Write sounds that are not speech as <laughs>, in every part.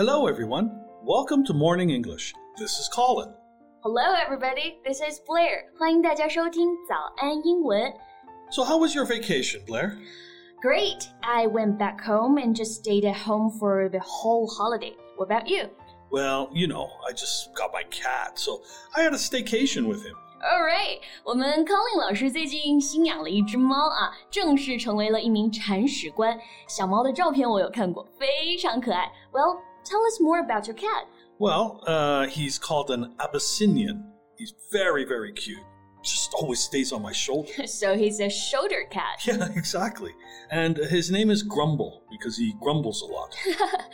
Hello, everyone. Welcome to Morning English. This is Colin. Hello, everybody. This is Blair. 欢迎大家收听早安英文。 So, how was your vacation, Blair? Great. I went back home and just stayed at home for the whole holiday. What about you? Well, you know, I just got my cat, so I had a staycation with him. All right. 我们 Colin 老师最近新养了一只猫啊，正式成为了一名铲屎官。小猫的照片我有看过，非常可爱。Well, tell us more about your cat. Well, uh, he's called an Abyssinian. He's very, very cute. Just always stays on my shoulder. <laughs> So he's a shoulder cat. <laughs> Yeah, exactly. And his name is Grumble because he grumbles a lot.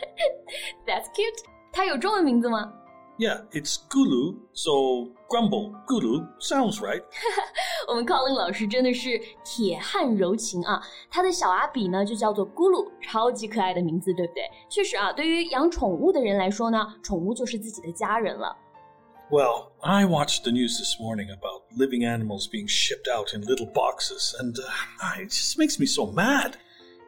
<laughs> That's cute. 它有中文名字吗？ Yeah, it's Gulu, so Grumble, Gulu sounds right. <laughs> 我们 Colin 老师真的是铁汉柔情啊！他的小阿比呢就叫做咕噜，超级可爱的名字，对不对？确实啊，对于养宠物的人来说呢，宠物就是自己的家人了。 Well, I watched the news this morning about living animals being shipped out in little boxes, and uh, it just makes me so mad.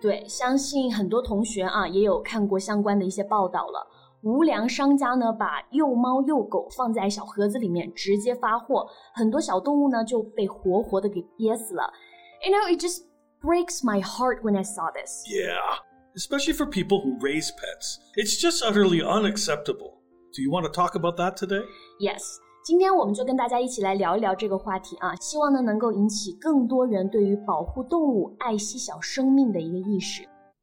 对，相信很多同学啊也有看过相关的一些报道了。 无良商家呢，把幼猫幼狗放在小盒子里面直接发货，很多小动物呢就被活活的给憋死了。You know, it just breaks my heart when I saw this. Yeah, especially for people who raise pets. It's just utterly unacceptable. Do you want to talk about that today? Yes，今天我们就跟大家一起来聊一聊这个话题啊，希望呢能够引起更多人对于保护动物、爱惜小生命的一个意识。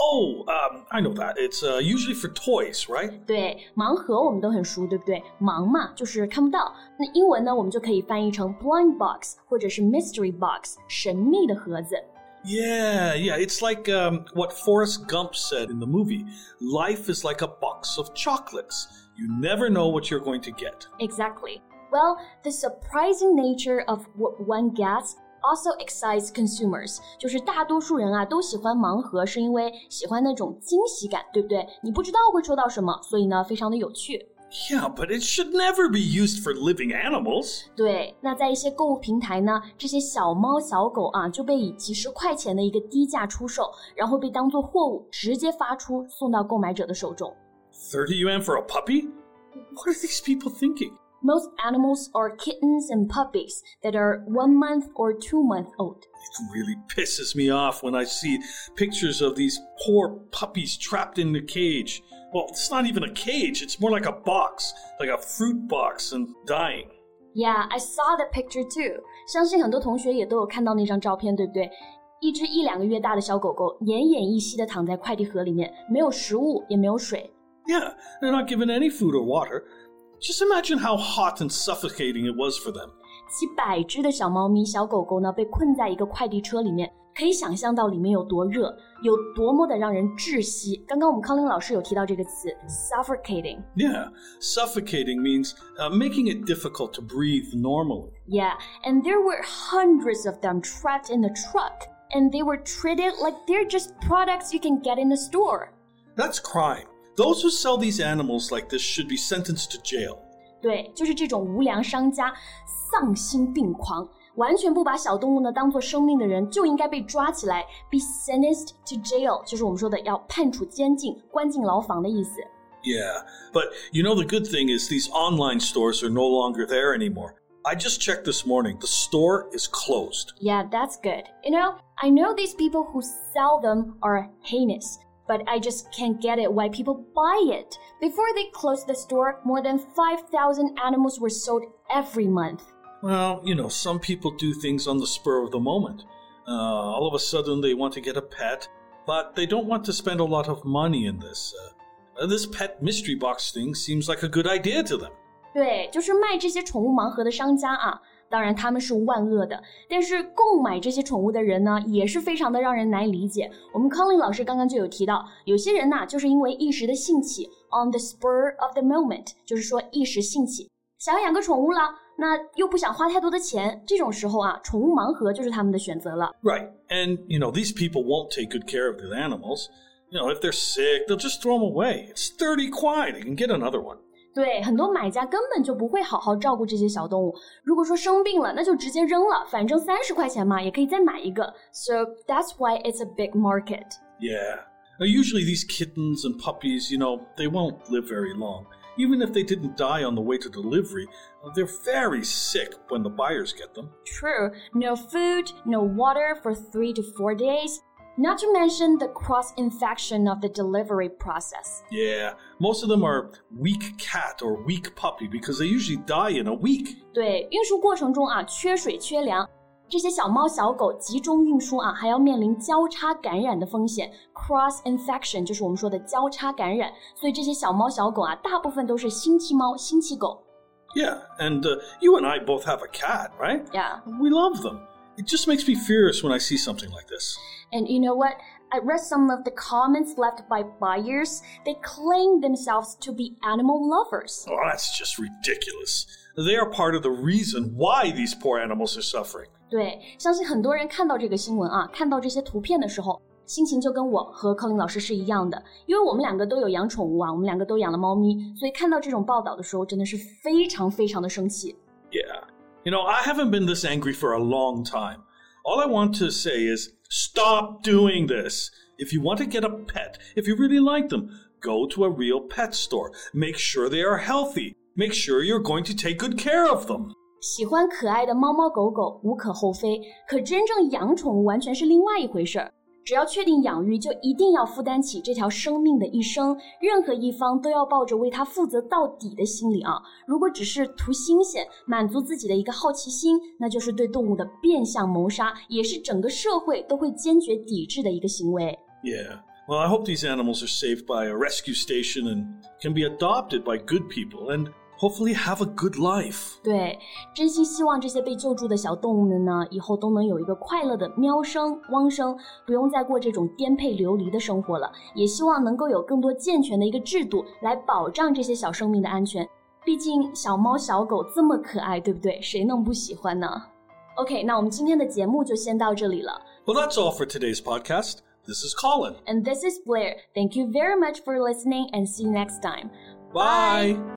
Oh, um, I know that. It's uh, usually for toys, right? 对，盲盒我们都很熟，对不对？盲嘛，就是看不到。那英文呢，我们就可以翻译成 blind box 或者是 mystery box，神秘的盒子。 Yeah, yeah. It's like um, what Forrest Gump said in the movie Life is like a box of chocolates. You never know what you're going to get. Exactly. Well, the surprising nature of what one gets also excites consumers. 就是大多数人啊都喜欢盲盒，是因为喜欢那种惊喜感，对不对？你不知道会收到什么，所以呢非常的有趣。 Yeah, but it should never be used for living animals. 对，那在一些购物平台呢，这些小猫小狗啊就被以几十块钱的一个低价出售，然后被当做货物直接发出送到购买者的手中。 30 yuan for a puppy? What are these people thinking? Most animals are kittens and puppies that are one month or two month old. It really pisses me off when I see pictures of these poor puppies trapped in a cage. Well, it's not even a cage, it's more like a box, like a fruit box, and dying. Yeah, I saw the picture too. 相信很多同学也都有看到那张照片，对不对？一只一两个月大的小狗狗奄奄一息的躺在快递盒里面，没有食物，也没有水。 Yeah, they're not given any food or water. Just imagine how hot and suffocating it was for them. 几百只的小猫咪、小狗狗呢，被困在一个快递车里面，可以想象到里面有多热，有多么的让人窒息。刚刚我们康林老师有提到这个词，suffocating。 Yeah, suffocating means uh, making it difficult to breathe normally. Yeah, and there were hundreds of them trapped in the truck, and they were treated like they're just products you can get in the store. That's crime. Those who sell these animals like this should be sentenced to jail. 对，就是这种无良商家，丧心病狂，完全不把小动物呢当做生命的人，就应该被抓起来，be sentenced to jail，就是我们说的要判处监禁、关进牢房的意思。 Yeah, but you know, the good thing is these online stores are no longer there anymore. I just checked this morning. The store is closed. Yeah, that's good. You know, I know these people who sell them are heinous, but I just can't get it why people buy it. Before they closed the store, more than 5,000 animals were sold every month. Well, you know, some people do things on the spur of the moment. Uh, all of a sudden, they want to get a pet, but they don't want to spend a lot of money in this. Uh, this pet mystery box thing seems like a good idea to them. 对，就是卖这些宠物盲盒的商家啊， 当然他们是万恶的。但是购买这些宠物的人呢，也是非常的让人难以理解。我们 Colin 老师刚刚就有提到，有些人呐，就是因为一时的兴起，on the spur of the moment，就是说一时兴起，想要养个宠物了，那又不想花太多的钱，这种时候啊，宠物盲盒就是他们的选择了。 Right. And, you know, these people won't take good care of the animals. You know, if they're sick, they'll just throw them away. It's 30 kwai. They can get another one. 对，很多买家根本就不会好好照顾这些小动物。如果说生病了，那就直接扔了，反正三十块钱嘛，也可以再买一个。So that's why it's a big market. Yeah. Now, usually these kittens and puppies, you know, they won't live very long. Even if they didn't die on the way to delivery, uh, they're very sick when the buyers get them. True, no food, no water for three to four days. Not to mention the cross infection of the delivery process. Yeah, most of them are week cat or week puppy because they usually die in a week. 对，运输过程中啊，缺水缺粮，这些小猫小狗集中运输啊，还要面临交叉感染的风险，cross infection 就是我们说的交叉感染。所以这些小猫小狗啊，大部分都是星期猫、星期狗。Yeah, and uh, you and I both have a cat, right? Yeah. We love them. It just makes me furious when I see something like this. And you know what? I read some of the comments left by buyers. They claim themselves to be animal lovers. Oh, that's just ridiculous. They are part of the reason why these poor animals are suffering. 对，相信很多人看到这个新闻啊，看到这些图片的时候，心情就跟我和柯林老师是一样的，因为我们两个都有养宠物啊，我们两个都养了猫咪，所以看到这种报道的时候，真的是非常非常的生气。 Yeah. You know, I haven't been this angry for a long time. All I want to say is stop doing this. If you want to get a pet, if you really like them, go to a real pet store. Make sure they are healthy. Make sure you're going to take good care of them. 喜欢可爱的猫猫狗狗无可厚非，可真正养宠物完全是另外一回事儿。 只要确定养育，就一定要负担起这条生命的一生，任何一方都要抱着为它负责到底的心理啊！如果只是图新鲜，满足自己的一个好奇心，那就是对动物的变相谋杀，也是整个社会都会坚决抵制的一个行为。 Yeah. Well, I hope these animals are saved by a rescue station and can be adopted by good people and hopefully have a good life. 对，真心希望这些被救助的小动物们呢，以后都能有一个快乐的喵生、汪生，不用再过这种颠沛流离的生活了。也希望能够有更多健全的一个制度来保障这些小生命的安全。毕竟小猫小狗这么可爱，对不对？谁能不喜欢呢？OK，那我们今天的节目就先到这里了。 Well, that's all for today's podcast. This is Colin. And this is Blair. Thank you very much for listening, and see you next time. Bye.